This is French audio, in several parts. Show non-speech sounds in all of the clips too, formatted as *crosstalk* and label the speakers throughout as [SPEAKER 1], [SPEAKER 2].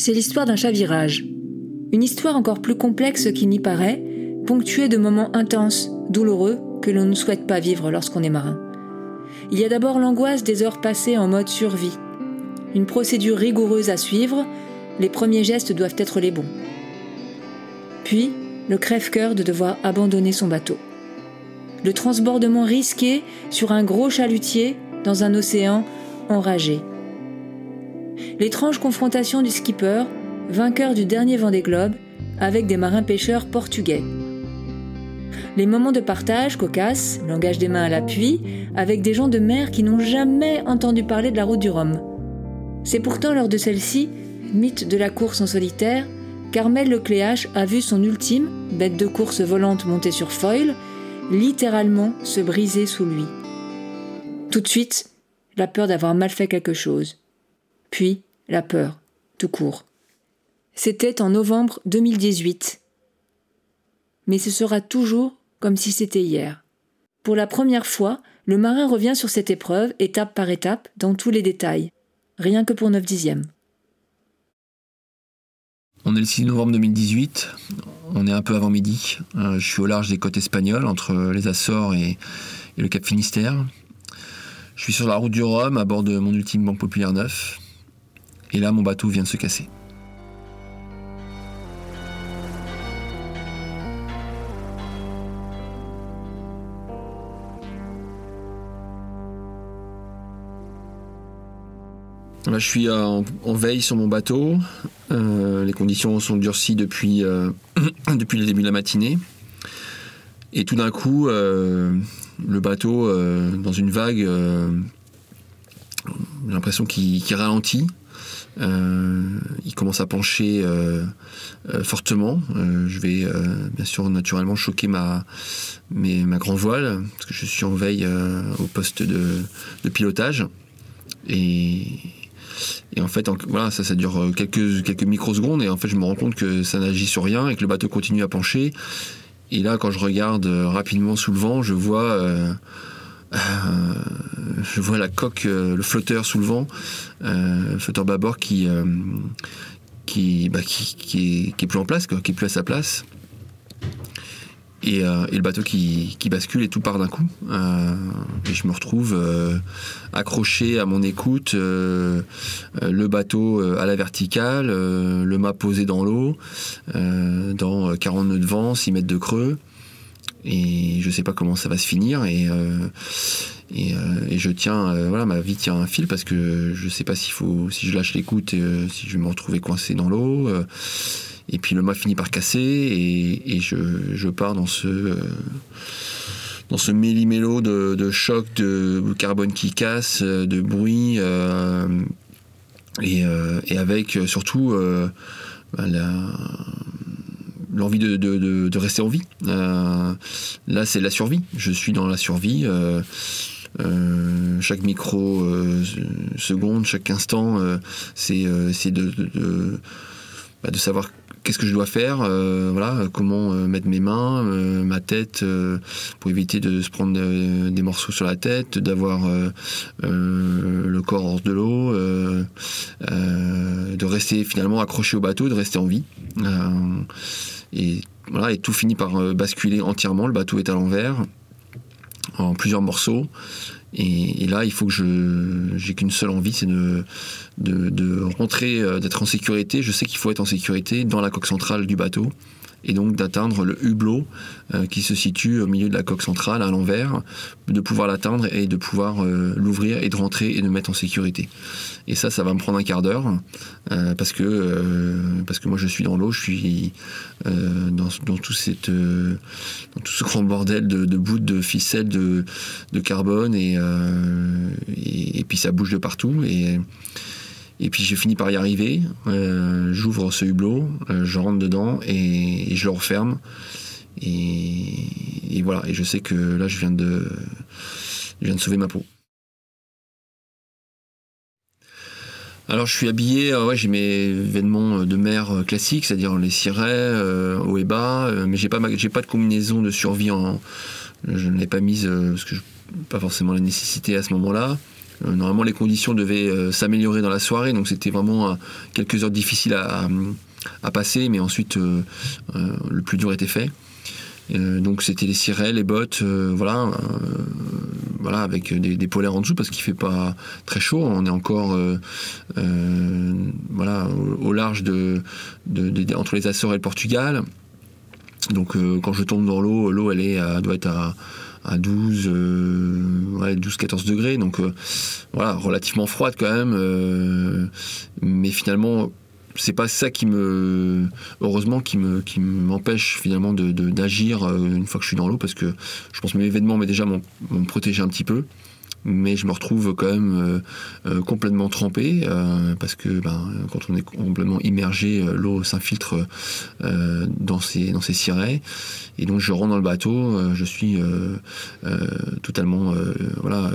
[SPEAKER 1] c'est l'histoire d'un chavirage. Une histoire encore plus complexe qu'il n'y paraît, ponctuée de moments intenses, douloureux, que l'on ne souhaite pas vivre lorsqu'on est marin. Il y a d'abord l'angoisse des heures passées en mode survie. Une procédure rigoureuse à suivre, les premiers gestes doivent être les bons. Puis, le crève-cœur de devoir abandonner son bateau. Le transbordement risqué sur un gros chalutier dans un océan enragé. L'étrange confrontation du skipper, vainqueur du dernier Vendée Globe, avec des marins pêcheurs portugais. Les moments de partage cocasses, langage des mains à l'appui, avec des gens de mer qui n'ont jamais entendu parler de la route du Rhum. C'est pourtant lors de celle-ci, mythe de la course en solitaire, qu'Armel Lecléache a vu son ultime, bête de course volante montée sur foil, littéralement se briser sous lui. Tout de suite, la peur d'avoir mal fait quelque chose. Puis, la peur, tout court. C'était en novembre 2018. Mais ce sera toujours comme si c'était hier. Pour la première fois, le marin revient sur cette épreuve, étape par étape, dans tous les détails. Rien que pour 9 dixièmes.
[SPEAKER 2] On est le 6 novembre 2018, on est un peu avant midi. Euh, je suis au large des côtes espagnoles, entre les Açores et, le Cap Finistère. Je suis sur la route du Rhum, à bord de mon ultime Banque Populaire 9. Et là, mon bateau vient de se casser. Là, je suis en, veille sur mon bateau. Euh, les conditions sont durcies depuis, euh, *clears throat* depuis le début de la matinée. Et tout d'un coup, euh, le bateau, dans une vague, j'ai l'impression qu'il ralentit. Il commence à pencher fortement. je vais bien sûr naturellement choquer ma, ma grand voile, parce que je suis en veille au poste de, pilotage. Et, en fait, voilà, ça, ça dure euh, quelques, quelques microsecondes. Et en fait, je me rends compte que ça n'agit sur rien et que le bateau continue à pencher. Et là, quand je regarde euh, rapidement sous le vent, je vois, euh, je vois la coque, le flotteur sous le vent, le flotteur bâbord bah, qui, qui, plus en place, qui est plus à sa place. Euh, et, le bateau qui, bascule et tout part d'un coup. Euh, et je me retrouve euh, accroché à mon écoute, le bateau à la verticale, le mât posé dans l'eau, dans 40 nœuds de vent, 6 mètres de creux. Et je sais pas comment ça va se finir. Et, et, je tiens, voilà, ma vie tient un fil parce que je sais pas faut, si je lâche l'écoute, si je vais me retrouver coincé dans l'eau. Et puis le mât finit par casser et, je, pars dans ce euh, dans ce méli-mélo de, de choc, de carbone qui casse, de bruit, euh, euh, et, avec surtout bah, l'envie de, rester en vie. là, c'est la survie. Je suis dans la survie. chaque micro seconde, chaque instant, c'est de, bah, de, savoir qu'est-ce que je dois faire, euh, voilà, comment euh, mettre mes mains, euh, ma tête, pour éviter de se prendre des morceaux sur la tête, d'avoir le corps hors de l'eau, de rester finalement accroché au bateau, de rester en vie. Et voilà, et tout finit par basculer entièrement. Le bateau est à l'envers, en plusieurs morceaux. Et, là, il faut que je j'ai qu'une seule envie, c'est de, de, rentrer, euh, d'être en sécurité. Je sais qu'il faut être en sécurité dans la coque centrale du bateau et donc d'atteindre le hublot euh, qui se situe au milieu de la coque centrale à l'envers, de pouvoir l'atteindre et de pouvoir euh, l'ouvrir et de rentrer et de mettre en sécurité. Et ça, ça va me prendre un quart d'heure euh, parce que parce que moi je suis dans l'eau, je suis dans, tout ce grand bordel de, de bouts de ficelles de, de carbone et, et, et puis ça bouge de partout et et puis j'ai fini par y arriver. Euh, j'ouvre ce hublot, euh, je rentre dedans et, je le referme. Et, voilà. Et je sais que là, je viens de, je viens de sauver ma peau. Alors je suis habillé, euh, ouais, j'ai mes vêtements de mer classiques, c'est-à-dire les cirés, haut et bas, mais j'ai pas, pas de combinaison de survie en, je ne l'ai pas mise parce que je, pas forcément la nécessité à ce moment-là. Normalement, les conditions devaient s'améliorer dans la soirée, donc c'était vraiment quelques heures difficiles à, passer, mais ensuite le plus dur était fait. donc c'était les cirés, les bottes, voilà, voilà, avec des, polaires en dessous parce qu'il fait pas très chaud. On est encore voilà au, large de, entre les Açores et le Portugal. Donc quand je tombe dans l'eau, l'eau elle est doit être à à 12, 12-14 degrés, donc voilà, relativement froide quand même, mais finalement c'est pas ça qui me heureusement qui me qui m'empêche finalement de d'agir euh, une fois que je suis dans l'eau parce que je pense que mes événements mais déjà m'ont protégé un petit peu mais je me retrouve quand même euh, euh, complètement trempé euh, parce que ben, quand on est complètement immergé, l'eau s'infiltre dans ses dans cirés et donc je rentre dans le bateau, je suis totalement voilà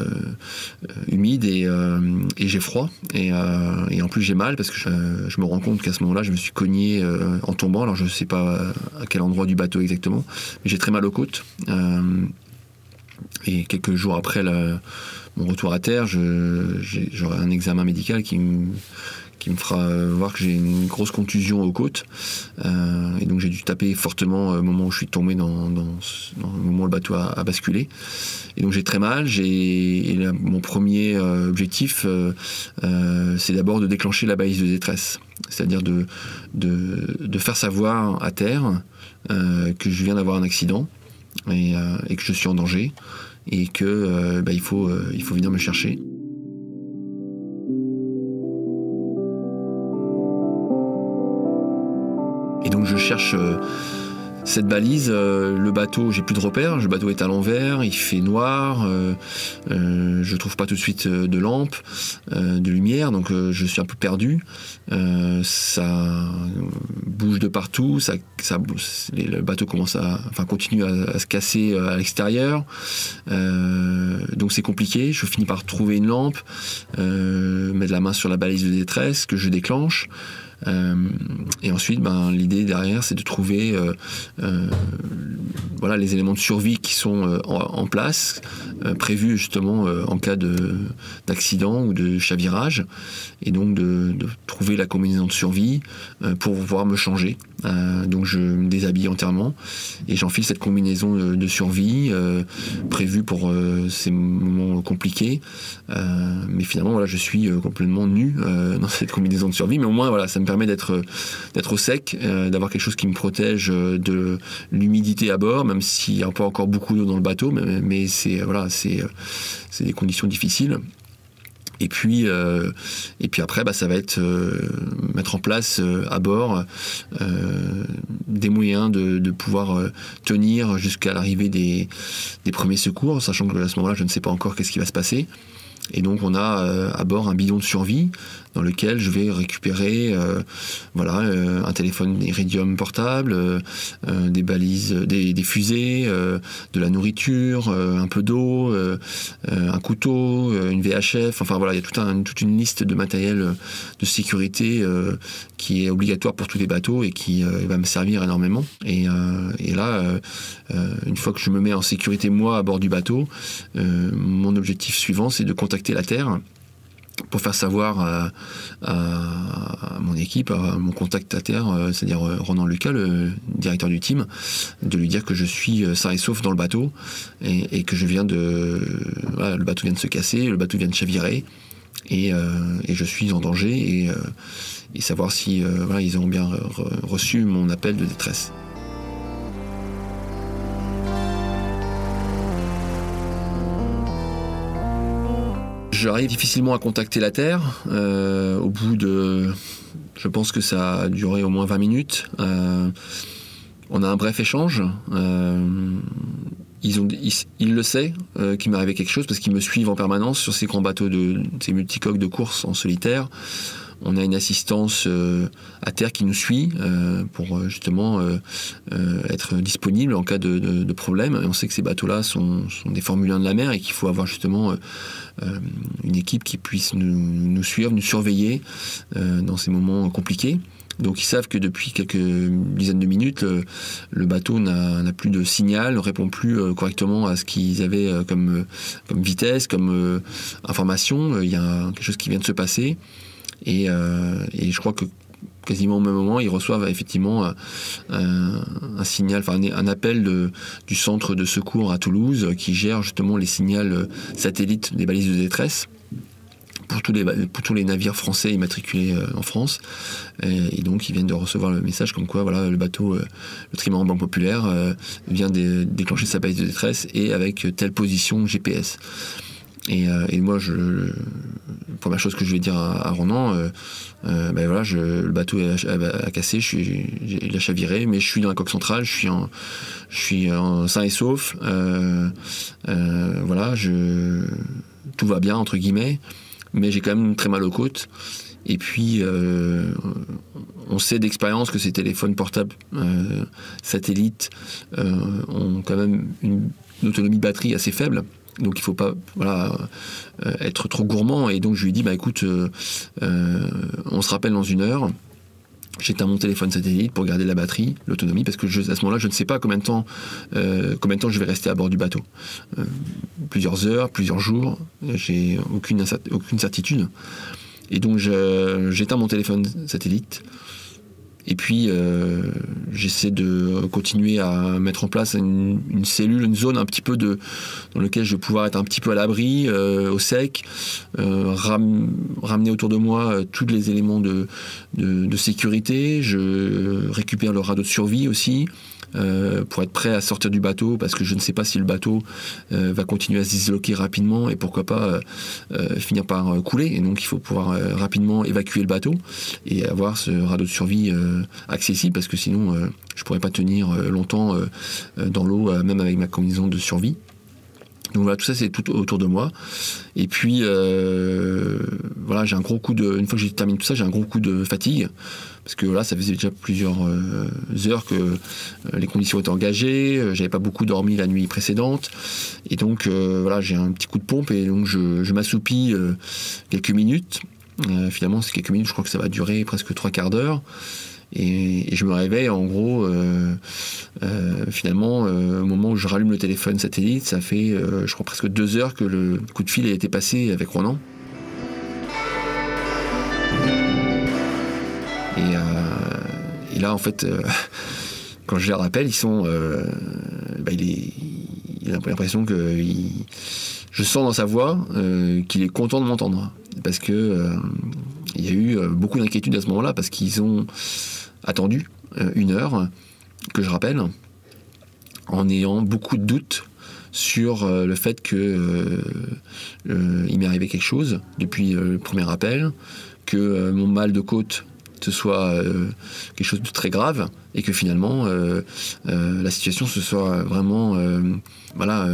[SPEAKER 2] humide et, j'ai froid. Et, en plus j'ai mal parce que je, je me rends compte qu'à ce moment-là je me suis cogné en tombant. Alors je sais pas à quel endroit du bateau exactement mais j'ai très mal aux côtes et quelques jours après mon retour à terre, j'aurai un examen médical qui me, fera voir que j'ai une grosse contusion aux côtes. Euh, et donc j'ai dû taper fortement au moment où je suis tombé dans, le moment où le bateau a, basculé. Et donc j'ai très mal. J'ai mon premier euh, objectif, euh, c'est d'abord de déclencher la balise de détresse, c'est-à-dire de, faire savoir à terre que je viens d'avoir un accident euh, et, que je suis en danger et que euh, bah, euh, il faut venir me chercher. Et donc je cherche cette balise, euh, le bateau, j'ai plus de repères, le bateau est à l'envers, il fait noir, euh, euh, je trouve pas tout de suite de lampe, de lumière, donc je suis un peu perdu. ça bouge de partout, ça, le bateau commence à, enfin continue à, se casser à l'extérieur, donc c'est compliqué. Je finis par trouver une lampe, mettre la main sur la balise de détresse que je déclenche. Euh, et ensuite, ben, l'idée derrière, c'est de trouver euh, euh, voilà, les éléments de survie qui sont en, place, prévus justement en cas d'accident ou de chavirage, et donc de, de, trouver la combinaison de survie pour pouvoir me changer. Donc je me déshabille entièrement et j'enfile cette combinaison de, survie prévue pour ces moments compliqués. mais finalement, voilà, je suis complètement nu *laughs* dans cette combinaison de survie, mais au moins, voilà, ça me permet d'être d'être au sec, euh, d'avoir quelque chose qui me protège euh, de l'humidité à bord, même s'il n'y a pas encore beaucoup d'eau dans le bateau, mais, mais c'est voilà, c'est c'est des conditions difficiles. Et puis, euh, et puis après, bah, ça va être mettre en place à bord des moyens de, de pouvoir tenir jusqu'à l'arrivée des, des, premiers secours, sachant que à ce moment-là, je ne sais pas encore qu'est-ce qui va se passer. Et donc, on a à bord un bidon de survie dans lequel je vais récupérer euh, voilà, euh, un téléphone Iridium portable, euh, des balises, des, fusées, de la nourriture, un peu d'eau, un couteau, une VHF, enfin voilà, il y a toute une liste de matériel de sécurité qui est obligatoire pour tous les bateaux et qui va me servir énormément. Et là, une fois que je me mets en sécurité moi à bord du bateau, mon objectif suivant c'est de contacter la Terre pour faire savoir à, mon équipe, à mon contact à terre, euh, c'est-à-dire euh, Ronan Lucas, le directeur du team, de lui dire que je suis euh, sain et sauf dans le bateau et, que je viens de. le bateau vient de se casser, le bateau vient de chavirer et, je suis en danger et, savoir si ils ont bien reçu mon appel de détresse. J'arrive difficilement à contacter la Terre. Euh, au bout de. Je pense que ça a duré au moins 20 minutes. Euh, on a un bref échange. Euh, ils, ont, ils, le sait qu'il m'est arrivé quelque chose parce qu'ils me suivent en permanence sur ces grands bateaux de ces multicoques de course en solitaire. On a une assistance euh, à terre qui nous suit euh, pour euh, justement être disponible en cas de, problème. On sait que ces bateaux-là sont, des Formule 1 de la mer et qu'il faut avoir justement une équipe qui puisse nous, suivre, nous surveiller dans ces moments compliqués. Donc ils savent que depuis quelques dizaines de minutes, le, bateau n'a plus de signal, ne répond plus correctement à ce qu'ils avaient comme vitesse, comme information. Il y a quelque chose qui vient de se passer. Et, et je crois que quasiment au même moment, ils reçoivent effectivement un, signal, enfin un, appel du centre de secours à Toulouse qui gère justement les signaux satellites des balises de détresse pour tous les, navires français immatriculés euh, en France. Et, donc, ils viennent de recevoir le message comme quoi voilà, le bateau, euh, le trimaran Banque Populaire, euh, vient de déclencher sa balise de détresse et avec telle position GPS. Et, moi, je, la première chose que je vais dire à, Ronan, ben voilà, je, le bateau a, cassé, je suis, il a chaviré, mais je suis dans la coque centrale, je suis en, je suis en sain et sauf. voilà, je, tout va bien entre guillemets mais j'ai quand même très mal aux côtes. Et puis, euh, on sait d'expérience que ces téléphones portables euh, satellites euh, ont quand même une, autonomie batterie assez faible. Donc il ne faut pas voilà, être trop gourmand. Et donc je lui dis, bah écoute, on se rappelle dans une heure. J'éteins mon téléphone satellite pour garder la batterie, l'autonomie, parce que à ce moment-là, je ne sais pas combien de temps, combien de temps je vais rester à bord du bateau. plusieurs heures, plusieurs jours, j'ai aucune, aucune certitude. Et donc j'éteins mon téléphone satellite. Et puis euh, j'essaie de continuer à mettre en place une, cellule, une zone un petit peu de dans laquelle je vais pouvoir être un petit peu à l'abri, euh, au sec, euh, ramener autour de moi tous les éléments de, de, sécurité. Je récupère le radeau de survie aussi. Euh, pour être prêt à sortir du bateau parce que je ne sais pas si le bateau euh, va continuer à se disloquer rapidement et pourquoi pas euh, finir par couler. Et donc il faut pouvoir rapidement évacuer le bateau et avoir ce radeau de survie accessible parce que sinon je pourrais pas tenir longtemps dans l'eau même avec ma combinaison de survie. Donc voilà, tout ça c'est tout autour de moi. Et puis voilà, j'ai un gros coup de. Une fois que j'ai terminé tout ça, j'ai un gros coup de fatigue parce que là, ça faisait déjà plusieurs euh, heures que euh, les conditions étaient engagées, euh, j'avais pas beaucoup dormi la nuit précédente, et donc voilà, j'ai un petit coup de pompe et donc je, m'assoupis quelques minutes. finalement, c'est quelques minutes, je crois que ça va durer presque trois quarts d'heure. Et, je me réveille en gros finalement au moment où je rallume le téléphone satellite ça fait je crois presque deux heures que le coup de fil a été passé avec Ronan Et là, en fait, euh, *laughs* quand je les rappelle, ils sont. Euh, bah, il, a l'impression que. je sens dans sa voix euh, qu'il est content de m'entendre. Parce que il y a eu beaucoup d'inquiétude à ce moment-là, parce qu'ils ont attendu une heure, que je rappelle, en ayant beaucoup de doutes sur le fait que il m'est arrivé quelque chose depuis le premier appel, que mon mal de côte ce soit euh, quelque chose de très grave et que finalement euh, euh, la situation se soit vraiment voilà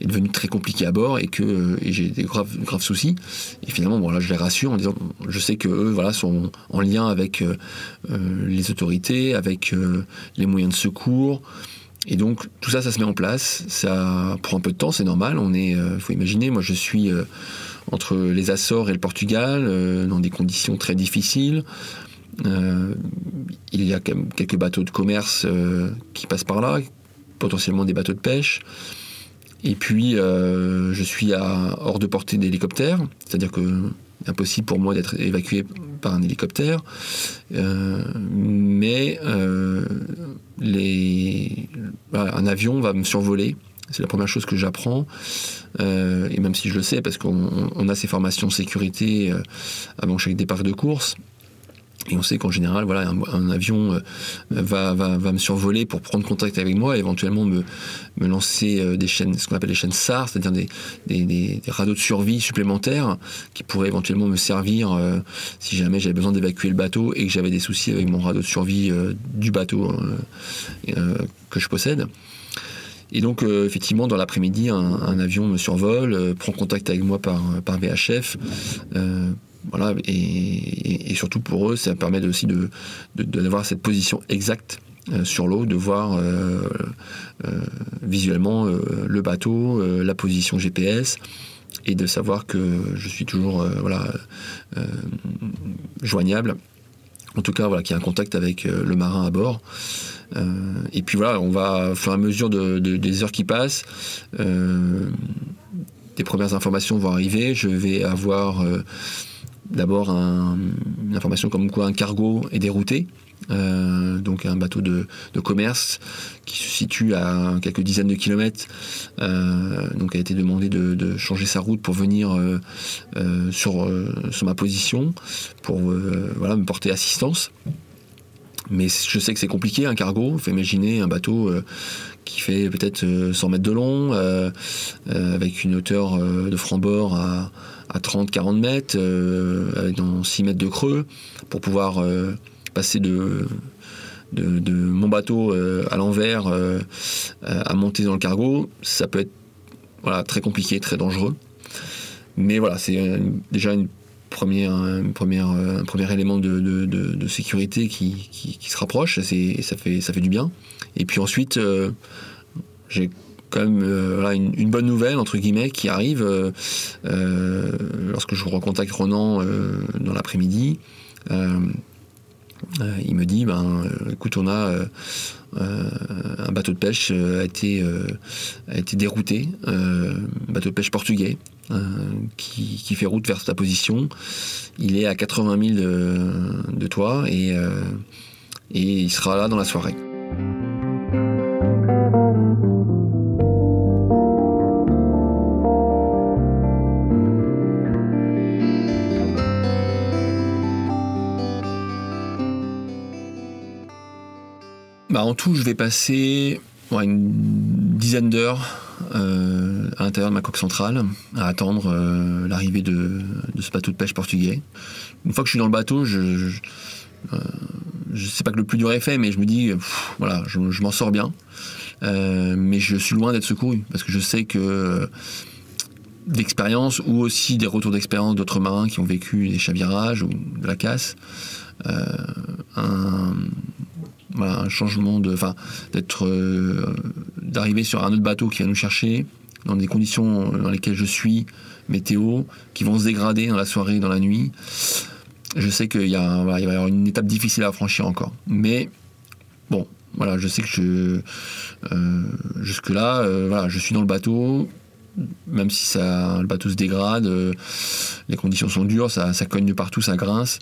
[SPEAKER 2] est devenue très compliquée à bord et que j'ai des graves, graves soucis et finalement bon je les rassure en disant je sais que eux voilà sont en lien avec les autorités avec les moyens de secours et donc tout ça, ça se met en place. Ça prend un peu de temps, c'est normal. On est, faut imaginer, moi je suis entre les Açores et le Portugal, dans des conditions très difficiles. Euh, il y a quelques bateaux de commerce euh, qui passent par là, potentiellement des bateaux de pêche. Et puis, euh, je suis hors de portée d'hélicoptère, c'est-à-dire que impossible pour moi d'être évacué par un hélicoptère. mais un avion va me survoler. C'est la première chose que j'apprends. et même si je le sais, parce qu'on a ces formations sécurité avant chaque départ de course, et on sait qu'en général, voilà, un, avion euh, va, me survoler pour prendre contact avec moi et éventuellement me, lancer euh, des chaînes, ce qu'on appelle les chaînes SAR, c'est-à-dire des, des, des, radeaux de survie supplémentaires qui pourraient éventuellement me servir euh, si jamais j'avais besoin d'évacuer le bateau et que j'avais des soucis avec mon radeau de survie du bateau que je possède. Et donc, effectivement, dans l'après-midi, un, un, avion me survole, prend contact avec moi par, par VHF voilà, et, surtout pour eux, ça permet aussi de, d'avoir cette position exacte euh, sur l'eau, de voir euh, euh, visuellement le bateau, la position GPS, et de savoir que je suis toujours voilà, joignable En tout cas, voilà, qu'il y a un contact avec le marin à bord. et puis voilà, on va, au fur et à mesure de, des heures qui passent, des premières informations vont arriver. Je vais avoir d'abord une information comme quoi un cargo est dérouté. Euh, donc un bateau de, commerce qui se situe à quelques dizaines de kilomètres, euh, donc a été demandé de, changer sa route pour venir euh, sur, sur ma position, pour voilà, me porter assistance. Mais je sais que c'est compliqué un cargo. Il faut imaginer un bateau qui fait peut-être 100 mètres de long, avec une hauteur de franc-bord à, à 30-40 mètres, avec dans 6 mètres de creux, pour pouvoir passer de, de, mon bateau euh, à l'envers euh, à monter dans le cargo, ça peut être voilà, très compliqué, très dangereux. Mais voilà, c'est déjà un premier élément de, de, sécurité qui, qui, se rapproche, et ça fait, ça fait du bien. Et puis ensuite, euh, j'ai quand même voilà, une, bonne nouvelle, entre guillemets, qui arrive lorsque je recontacte Ronan dans l'après-midi. Euh, il me dit, ben, euh, écoute, on a euh, un bateau de pêche a été, a été dérouté, un bateau de pêche portugais qui, fait route vers ta position. Il est à 80 000 de, toi et, et il sera là dans la soirée. En tout, je vais passer une dizaine d'heures euh, à l'intérieur de ma coque centrale à attendre euh, l'arrivée de, ce bateau de pêche portugais. Une fois que je suis dans le bateau, je, ne euh, sais pas que le plus dur est fait, mais je me dis, voilà, je, m'en sors bien. mais je suis loin d'être secouru parce que je sais que d'expérience ou aussi des retours d'expérience d'autres marins qui ont vécu des chavirages ou de la casse, un changement de, enfin, euh, d'arriver sur un autre bateau qui va nous chercher dans des conditions dans lesquelles je suis, météo, qui vont se dégrader dans la soirée, dans la nuit. Je sais qu'il y, a, il va y avoir une étape difficile à franchir encore. Mais bon, voilà, je sais que euh, jusque là, euh, voilà, je suis dans le bateau. Même si ça, le bateau se dégrade, les conditions sont dures, ça, ça, cogne de partout, ça grince.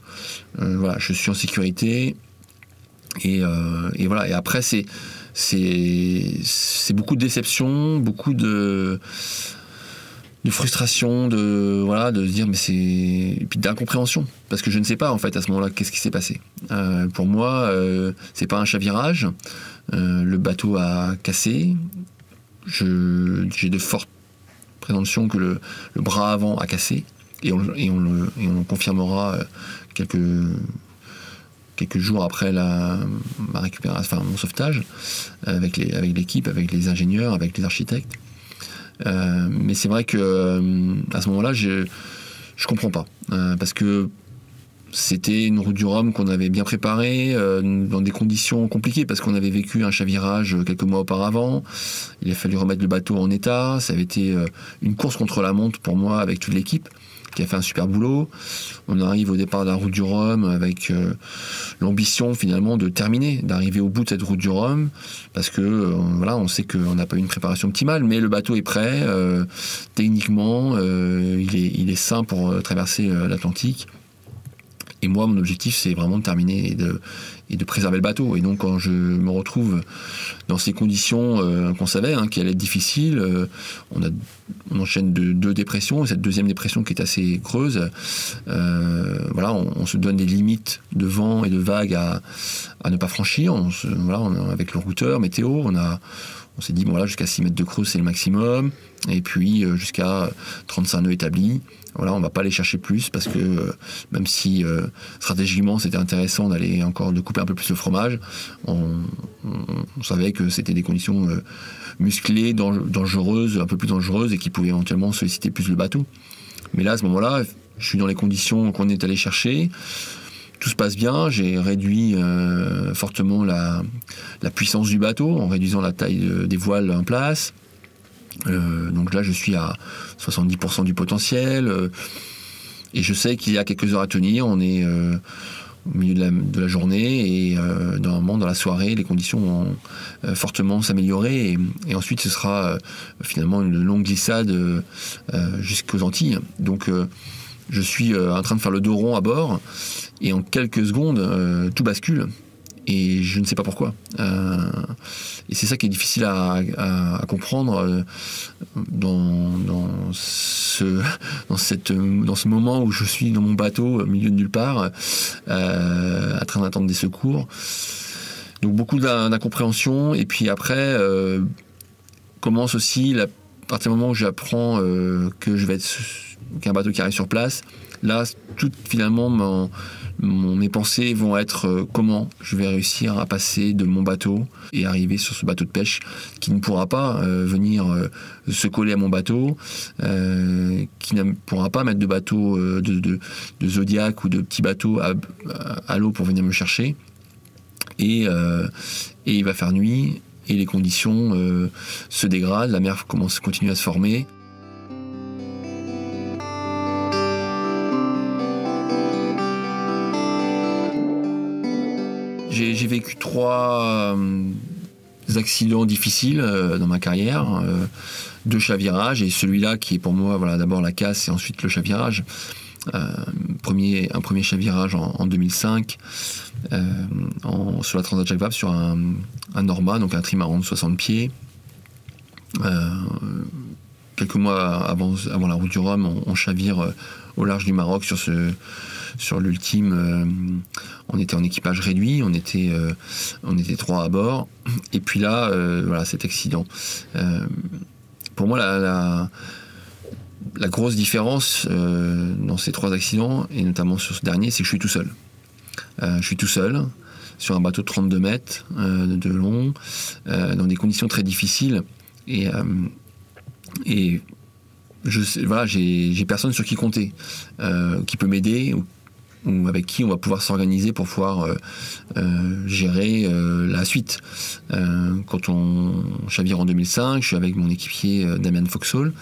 [SPEAKER 2] voilà, je suis en sécurité. Euh, et, voilà. Et après, c'est beaucoup de déception, beaucoup de frustration, de voilà, de se dire mais c'est et puis d'incompréhension parce que je ne sais pas en fait à ce moment-là qu'est-ce qui s'est passé. Euh, pour moi, euh, c'est pas un chavirage. le bateau a cassé. J'ai de fortes présomptions que le, bras avant a cassé et on, le, confirmera quelques quelques jours après la, récupération, enfin mon sauvetage, avec l'équipe, avec les ingénieurs, avec les architectes. Euh, mais c'est vrai que euh, à ce moment-là, je je comprends pas euh, parce que c'était une route du Rhum qu'on avait bien préparée dans des conditions compliquées parce qu'on avait vécu un chavirage quelques mois auparavant. Il a fallu remettre le bateau en état. Ça avait été une course contre la montre pour moi avec toute l'équipe qui a fait un super boulot. On arrive au départ de la route du Rhum avec euh, l'ambition finalement de terminer, d'arriver au bout de cette route du Rhum, parce que euh, voilà, on sait qu'on n'a pas eu une préparation optimale, mais le bateau est prêt, euh, techniquement, il, est, il est sain pour traverser l'Atlantique. Et moi, mon objectif, c'est vraiment de terminer et de, et de préserver le bateau. Et donc, quand je me retrouve dans ces conditions euh, qu'on savait, hein, qui allaient être difficiles, euh, on, a, on enchaîne de, deux dépressions, et cette deuxième dépression qui est assez creuse, euh, voilà, on, se donne des limites de vent et de vagues à, à ne pas franchir. On voilà, avec le routeur, météo, on a on s'est dit, jusqu'à 6 mètres de creux, c'est le maximum. Et puis, jusqu'à 35 nœuds établis. Voilà, on va pas aller chercher plus parce que euh, même si euh, stratégiquement c'était intéressant d'aller encore de couper un peu plus le fromage, on, savait que c'était des conditions euh, musclées, dangereuses, un peu plus dangereuses et qui pouvaient éventuellement solliciter plus le bateau. Mais là, à ce moment-là, je suis dans les conditions qu'on est allé chercher. Tout se passe bien, j'ai réduit fortement la, puissance du bateau en réduisant la taille des voiles en place. Euh, donc là, je suis à 70% du potentiel. Euh, et je sais qu'il y a quelques heures à tenir. On est, euh, au milieu de la, journée et euh, normalement dans la soirée les conditions vont euh, fortement s'améliorer et, ensuite ce sera finalement une longue glissade jusqu'aux Antilles. Donc je suis en train de faire le dos rond à bord et en quelques secondes tout bascule et je ne sais pas pourquoi. Euh, et c'est ça qui est difficile à, comprendre euh, dans, ce, *laughs* dans, cette, dans ce moment où je suis dans mon bateau au milieu de nulle part, euh, en train d'attendre des secours. Donc beaucoup d'incompréhension. Et puis après, commence aussi, à partir du moment où j'apprends que je vais être qu'un bateau qui arrive sur place, là, tout finalement mes pensées vont être euh, comment je vais réussir à passer de mon bateau et arriver sur ce bateau de pêche qui ne pourra pas euh, venir euh, se coller à mon bateau, qui ne pourra pas mettre de bateau de, Zodiac ou de petits bateaux à, l'eau pour venir me chercher. Et, il va faire nuit et les conditions se dégradent, la mer commence, continue à se former. J'ai vécu trois euh, accidents difficiles euh, dans ma carrière, euh, deux chavirages et celui-là qui est pour moi voilà d'abord la casse et ensuite le chavirage. premier, un premier chavirage en, 2005 sur la Transat Jacques Vabre sur un, Norma, donc un trimaran de 60 pieds. quelques mois avant, avant la route du Rhum, on, on chavire au large du Maroc sur ce sur l'ultime, euh, on était en équipage réduit, on était, euh, on était trois à bord. Et puis là, euh, voilà, cet accident. pour moi, la, grosse différence dans ces trois accidents, et notamment sur ce dernier, c'est que je suis tout seul. je suis tout seul sur un bateau de 32 mètres de long, dans des conditions très difficiles. Et, je voilà, j'ai personne sur qui compter, qui peut m'aider, avec qui on va pouvoir s'organiser pour pouvoir euh, euh, gérer euh, la suite. quand on, chavire en 2005, je suis avec mon équipier Damien Foxhall.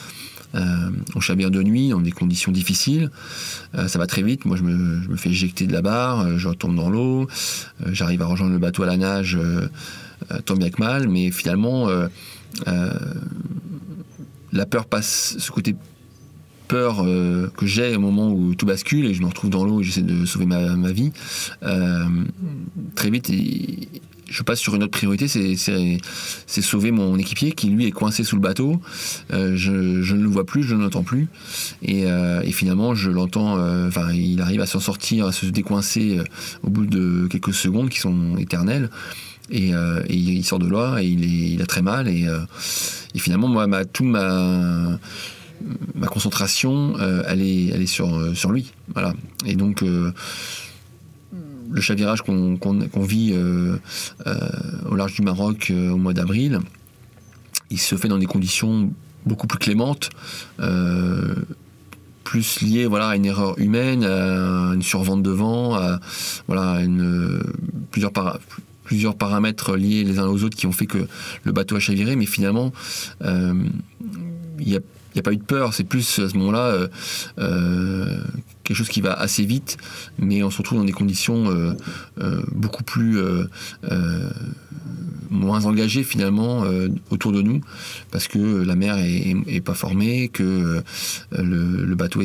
[SPEAKER 2] on chavire de nuit dans des conditions difficiles. ça va très vite. Moi, je me, je me, fais éjecter de la barre, je retombe dans l'eau, j'arrive à rejoindre le bateau à la nage, tant bien que mal. Mais finalement, la peur passe ce côté peur euh, que j'ai au moment où tout bascule et je me retrouve dans l'eau et j'essaie de sauver ma, vie, euh, très vite, je passe sur une autre priorité, c'est sauver mon équipier qui lui est coincé sous le bateau. Euh, je, ne le vois plus, je ne l'entends plus. Et, finalement, je l'entends, enfin, il arrive à s'en sortir, à se décoincer au bout de quelques secondes qui sont éternelles. Et, il sort de là et il, a très mal. Et, finalement, moi, tout ma ma concentration, euh, elle est, elle est sur, euh, sur lui. Voilà. Et donc, euh, le chavirage qu'on vit au large du Maroc au mois d'avril, il se fait dans des conditions beaucoup plus clémentes, plus liées voilà, à une erreur humaine, à une survente de vent, à voilà, une, plusieurs, plusieurs paramètres liés les uns aux autres qui ont fait que le bateau a chaviré, mais finalement, il y a n'y a pas eu de peur, c'est plus à ce moment-là euh, euh, quelque chose qui va assez vite, mais on se retrouve dans des conditions euh, beaucoup plus moins engagées finalement autour de nous, parce que la mer est, pas formée, que le, bateau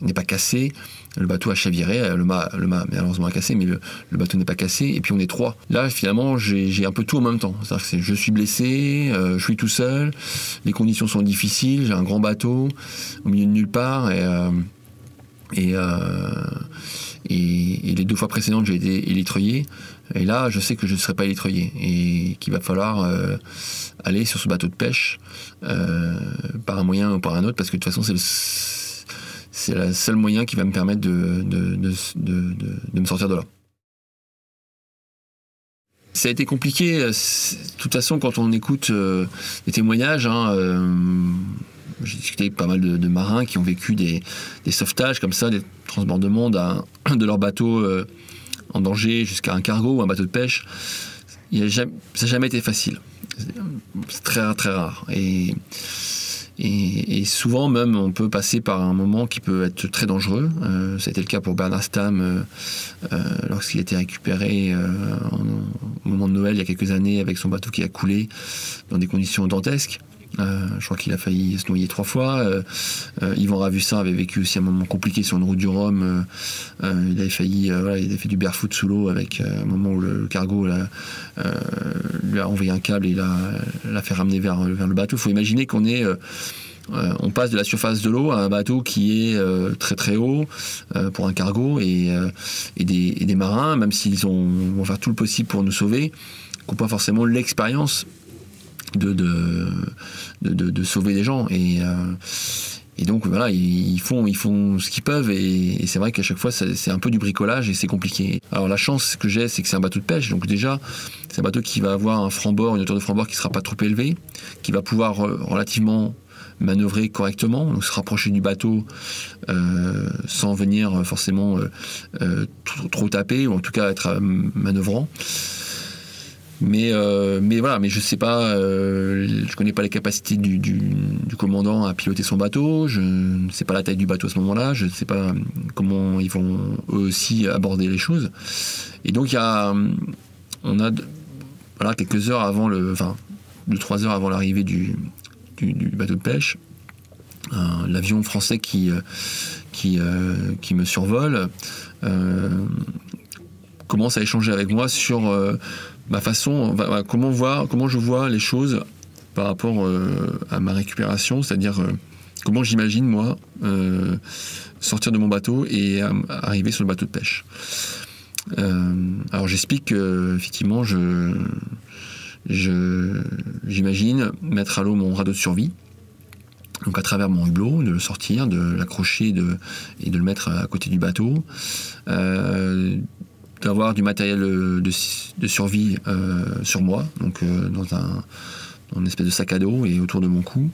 [SPEAKER 2] n'est pas cassé, le bateau a chaviré, le mât, le malheureusement a cassé, mais le, bateau n'est pas cassé, et puis on est trois. Là, finalement, j'ai un peu tout en même temps. C'est-à-dire que je suis blessé, euh, je suis tout seul, les conditions sont difficiles, j'ai un grand bateau au milieu de nulle part, et, euh, euh, et, et, les deux fois précédentes, j'ai été élitreuillé. Et là, je sais que je ne serai pas élitreuillé et qu'il va falloir aller sur ce bateau de pêche par un moyen ou par un autre, parce que de toute façon, c'est le seul moyen qui va me permettre de, me sortir de là. Ça a été compliqué. De toute façon, quand on écoute euh, des témoignages, hein, euh, j'ai discuté avec pas mal de, marins qui ont vécu des, sauvetages comme ça, des transbordements de leur bateau euh, en danger jusqu'à un cargo ou un bateau de pêche. ça n'a jamais été facile. C'est très, très rare. Et Et, souvent même, on peut passer par un moment qui peut être très dangereux. Euh, C'était le cas pour Bernard Stamm euh, euh, lorsqu'il a été récupéré au moment de Noël il y a quelques années avec son bateau qui a coulé dans des conditions dantesques. Euh, je crois qu'il a failli se noyer trois fois. Euh, euh, Yvan Ravussin avait vécu aussi un moment compliqué sur une route du Rhum. il avait failli, il avait fait du barefoot sous l'eau avec un moment où le, cargo lui a envoyé un câble et l'a fait ramener vers, le bateau. Il faut imaginer qu'on est on passe de la surface de l'eau à un bateau qui est très très haut pour un cargo et, des, et, des, marins, même s'ils vont faire tout le possible pour nous sauver, n'ont pas forcément l'expérience de, de, de, sauver des gens. Et, euh, et donc voilà, ils font, ils font ce qu'ils peuvent et, c'est vrai qu'à chaque fois c'est un peu du bricolage et c'est compliqué. Alors la chance que j'ai, c'est que c'est un bateau de pêche, donc déjà c'est un bateau qui va avoir un franc-bord, une hauteur de franc-bord qui sera pas trop élevée, qui va pouvoir euh, relativement manœuvrer correctement, donc se rapprocher du bateau euh, sans venir forcément trop, taper ou en tout cas être manœuvrant. Mais, euh, mais voilà, mais je sais pas, euh, je connais pas les capacités du, du, commandant à piloter son bateau, je ne sais pas la taille du bateau à ce moment-là, je ne sais pas comment ils vont eux aussi aborder les choses. Et donc il y a, on a, voilà, quelques heures avant le, enfin, deux trois heures avant l'arrivée du, du, bateau de pêche, l'avion français qui, qui, qui me survole euh, commence à échanger avec moi sur ma façon, comment, voir, comment je vois les choses par rapport euh, à ma récupération, c'est-à-dire euh, comment j'imagine moi euh, sortir de mon bateau et arriver sur le bateau de pêche. alors j'explique que effectivement je j'imagine mettre à l'eau mon radeau de survie, donc à travers mon hublot, de le sortir, de l'accrocher et de le mettre à côté du bateau, d'avoir du matériel euh, de, survie euh, sur moi, donc euh, dans un une espèce de sac à dos et autour de mon cou.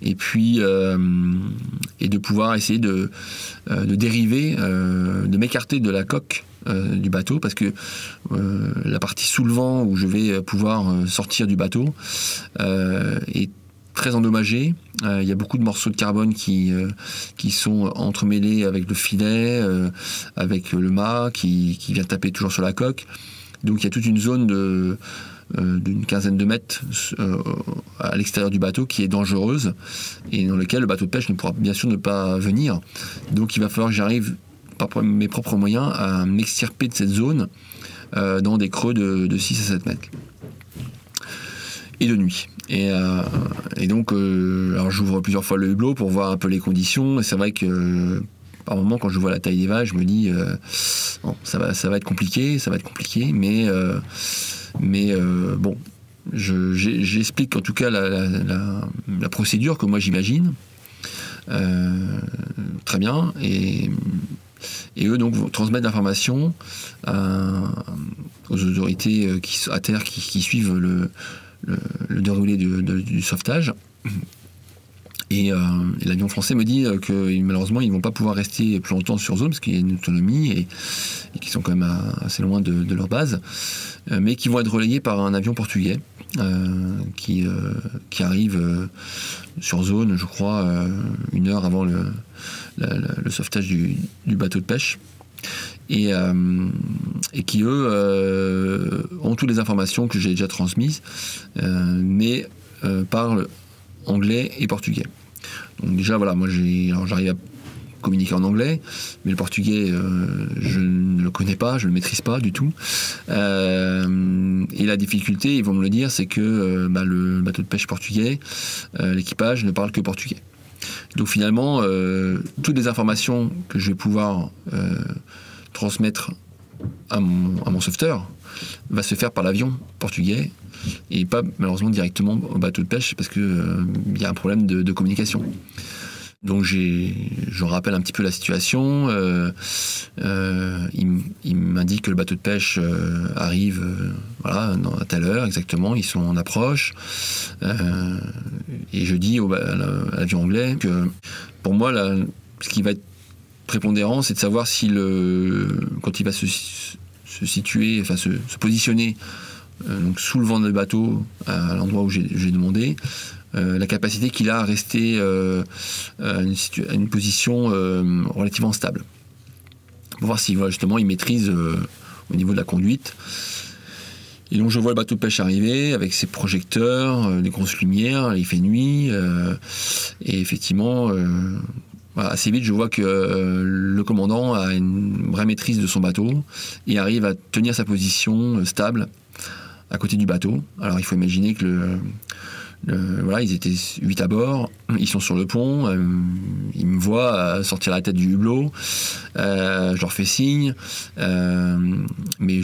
[SPEAKER 2] Et puis et de pouvoir essayer de, de dériver de m'écarter de la coque du bateau parce que la partie sous le vent où je vais pouvoir sortir du bateau est très endommagé. Euh, il y a beaucoup de morceaux de carbone qui, euh, qui sont entremêlés avec le filet, euh, avec le mât qui, qui, vient taper toujours sur la coque. Donc il y a toute une zone d'une quinzaine de mètres à l'extérieur du bateau qui est dangereuse et dans lequel le bateau de pêche ne pourra bien sûr ne pas venir. Donc il va falloir que j'arrive par mes propres moyens à m'extirper de cette zone dans des creux de, de 6 à 7 mètres. Et de nuit. Et, euh, et donc, euh, alors j'ouvre plusieurs fois le hublot pour voir un peu les conditions. Et c'est vrai que par moment, quand je vois la taille des vagues, je me dis, euh, ça va, ça va être compliqué, ça va être compliqué, mais, mais bon, j'explique en tout cas la, procédure que moi j'imagine. très bien. Et, eux donc transmettent l'information aux autorités qui, à terre qui suivent le, le, déroulé du sauvetage. Et, euh, l'avion français me dit euh, que malheureusement ils ne vont pas pouvoir rester plus longtemps sur zone parce qu'il y a une autonomie et, qu'ils sont quand même assez loin de, leur base, euh, mais qui vont être relayés par un avion portugais qui, qui arrive sur zone, je crois, une heure avant le, le sauvetage du, du, bateau de pêche et, euh, et qui, eux, euh, ont toutes les informations que j'ai déjà transmises, euh, mais parlent anglais et portugais. Donc déjà, voilà, moi j'arrive à communiquer en anglais, mais le portugais, je ne le connais pas, je ne le maîtrise pas du tout. et la difficulté, ils vont me le dire, c'est que bah, le bateau de pêche portugais, l'équipage ne parle que portugais. Donc finalement, toutes les informations que je vais pouvoir transmettre à mon, à sauveteur va se faire par l'avion portugais et pas malheureusement directement au bateau de pêche parce qu'il euh, y a un problème de, communication. Donc je rappelle un petit peu la situation. Euh, euh, il, m'indique que le bateau de pêche arrive à telle heure exactement, ils sont en approche. et je dis à l'avion anglais que pour moi, ce qui va être prépondérant, c'est de savoir si le, quand il va se, situer, enfin se, positionner euh, donc sous le vent du bateau, à l'endroit où j'ai demandé, la capacité qu'il a à rester à une, position relativement stable. Pour voir si justement il maîtrise au niveau de la conduite. Et donc je vois le bateau de pêche arriver avec ses projecteurs, les grosses lumières, il fait nuit, et effectivement, assez vite, je vois que euh, le commandant a une vraie maîtrise de son bateau et arrive à tenir sa position euh, stable à côté du bateau. Alors il faut imaginer que le, voilà, ils étaient huit à bord, ils sont sur le pont, euh, ils me voient euh, sortir la tête du hublot, euh, je leur fais signe, mais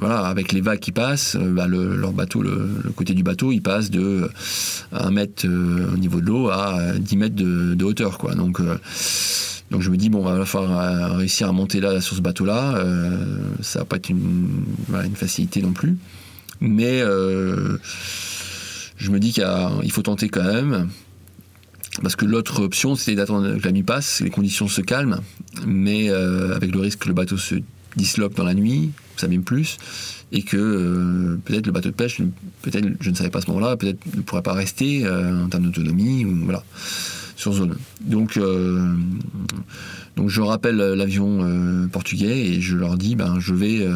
[SPEAKER 2] voilà, avec les vagues qui passent, bah, leur bateau, le, côté du bateau, il passe de 1 mètre au niveau de l'eau à 10 mètres de, hauteur, quoi. Donc donc je me dis, bon, il va falloir réussir à monter là sur ce bateau-là. ça va pas être une, une, facilité non plus. Mais je me dis qu'il faut tenter quand même. Parce que l'autre option, c'était d'attendre que la nuit passe, que les conditions se calment, mais euh, avec le risque que le bateau se disloque dans la nuit, ça même plus, et que euh, peut-être le bateau de pêche, peut-être, je ne savais pas à ce moment-là, peut-être ne pourrait pas rester euh, en termes d'autonomie, voilà, sur zone. Donc, donc je rappelle l'avion portugais et je leur dis, ben, je vais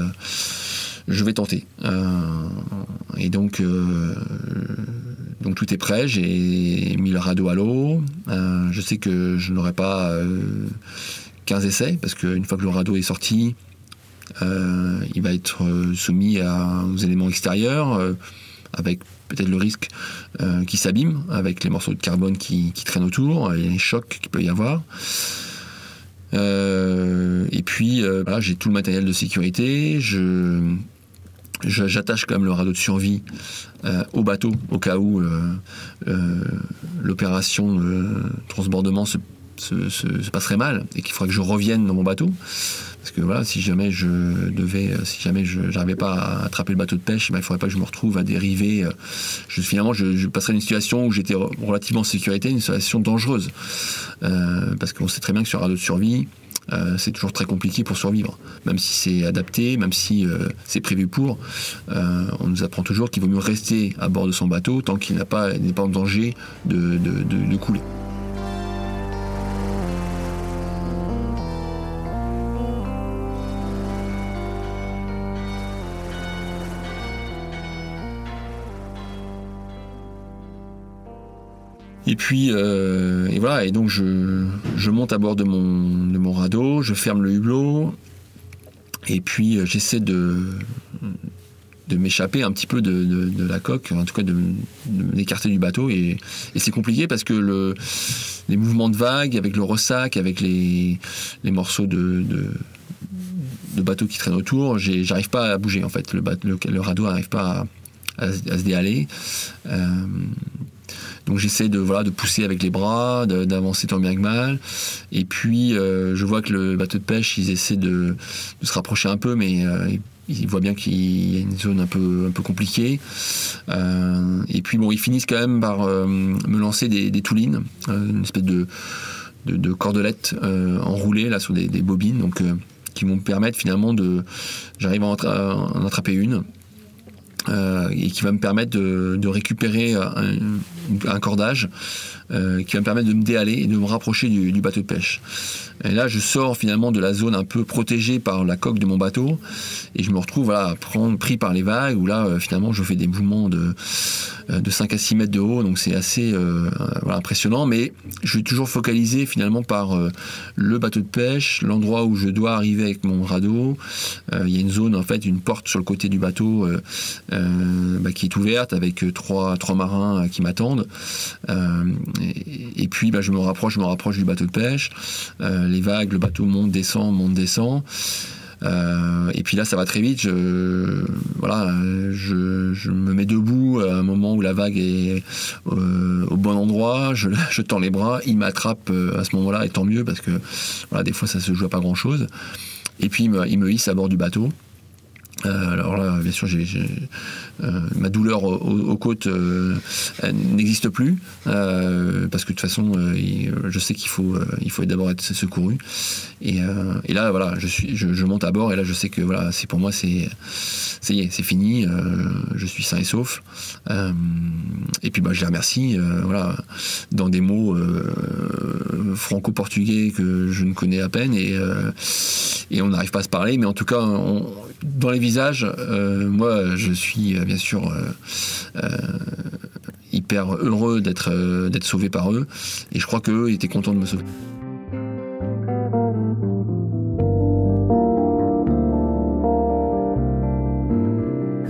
[SPEAKER 2] je vais tenter. Euh, et donc, euh, donc tout est prêt. J'ai mis le radeau à l'eau. Euh, je sais que je n'aurai pas 15 essais parce qu'une fois que le radeau est sorti, il va être soumis aux éléments extérieurs avec peut-être le risque qu'il s'abîme avec les morceaux de carbone qui, traînent autour et les chocs qu'il peut y avoir. et puis, j'ai tout le matériel de sécurité. J'attache quand même le radeau de survie euh, au bateau au cas où euh, euh, l'opération transbordement se, passerait mal et qu'il faudrait que je revienne dans mon bateau. Parce que voilà, si jamais je devais, si jamais je n'arrivais pas à attraper le bateau de pêche, ben, il ne faudrait pas que je me retrouve à dériver. Finalement, je, passerais une situation où j'étais relativement en sécurité, une situation dangereuse. parce qu'on sait très bien que sur radeau de survie, euh, c'est toujours très compliqué pour survivre. Même si c'est adapté, même si euh, c'est prévu pour, euh, on nous apprend toujours qu'il vaut mieux rester à bord de son bateau tant qu'il n'est pas, pas en danger de couler. Et puis, euh, et voilà, et donc je, je, monte à bord de mon, de mon radeau, je ferme le hublot, et puis euh, j'essaie de, de m'échapper un petit peu de, de, la coque, en tout cas de, m'écarter du bateau. Et, et c'est compliqué parce que le, les mouvements de vagues, avec le ressac, avec les, les morceaux de, de, bateau qui traînent autour, j'arrive pas à bouger en fait. Le, le, radeau n'arrive pas à, se déhaler. Euh, donc j'essaie de voilà de pousser avec les bras, d'avancer tant bien que mal. Et puis euh, je vois que le bateau de pêche, ils essaient de, se rapprocher un peu, mais euh, ils voient bien qu'il y a une zone un peu un peu compliquée. Euh, et puis bon, ils finissent quand même par me lancer des, des toulines, une espèce de de, cordelettes enroulées là sur des, bobines, donc qui vont me permettre finalement de, j'arrive à en attraper une et qui va me permettre de, récupérer un, cordage euh, qui va me permettre de me déhaler et de me rapprocher du, bateau de pêche. Et là, je sors finalement de la zone un peu protégée par la coque de mon bateau et je me retrouve pris par les vagues où là, euh, finalement, je fais des mouvements de, euh, de 5 à 6 mètres de haut, donc c'est assez impressionnant, mais je suis toujours focalisé finalement par le bateau de pêche, l'endroit où je dois arriver avec mon radeau. Il y a une zone, en fait, une porte sur le côté du bateau bah, qui est ouverte avec trois, trois marins qui m'attendent. Et, puis, bah, je me rapproche, je me rapproche du bateau de pêche les vagues, le bateau monte, descend, monte, descend. Euh, et puis là, ça va très vite. Je, voilà, je, me mets debout à un moment où la vague est euh, au bon endroit. Je, *laughs* tends les bras. Il m'attrape euh, à ce moment-là, et tant mieux parce que des fois, ça se joue à pas grand-chose. Et puis, il me, hisse à bord du bateau. Euh, alors là, bien sûr, euh, ma douleur aux, côtes euh, n'existe plus parce que de toute façon, je sais qu'il faut, il faut d'abord être secouru. Et, là, voilà, je monte à bord et là, je sais que voilà, c'est pour moi, c'est, c'est fini. je suis sain et sauf. et puis, bah, je les remercie. voilà, dans des mots franco-portugais que je ne connais à peine et, et on n'arrive pas à se parler, mais en tout cas, dans les visages, euh, moi, je suis euh, bien sûr euh, hyper heureux d'être d'être sauvé par eux, et je crois qu'eux étaient contents de me sauver.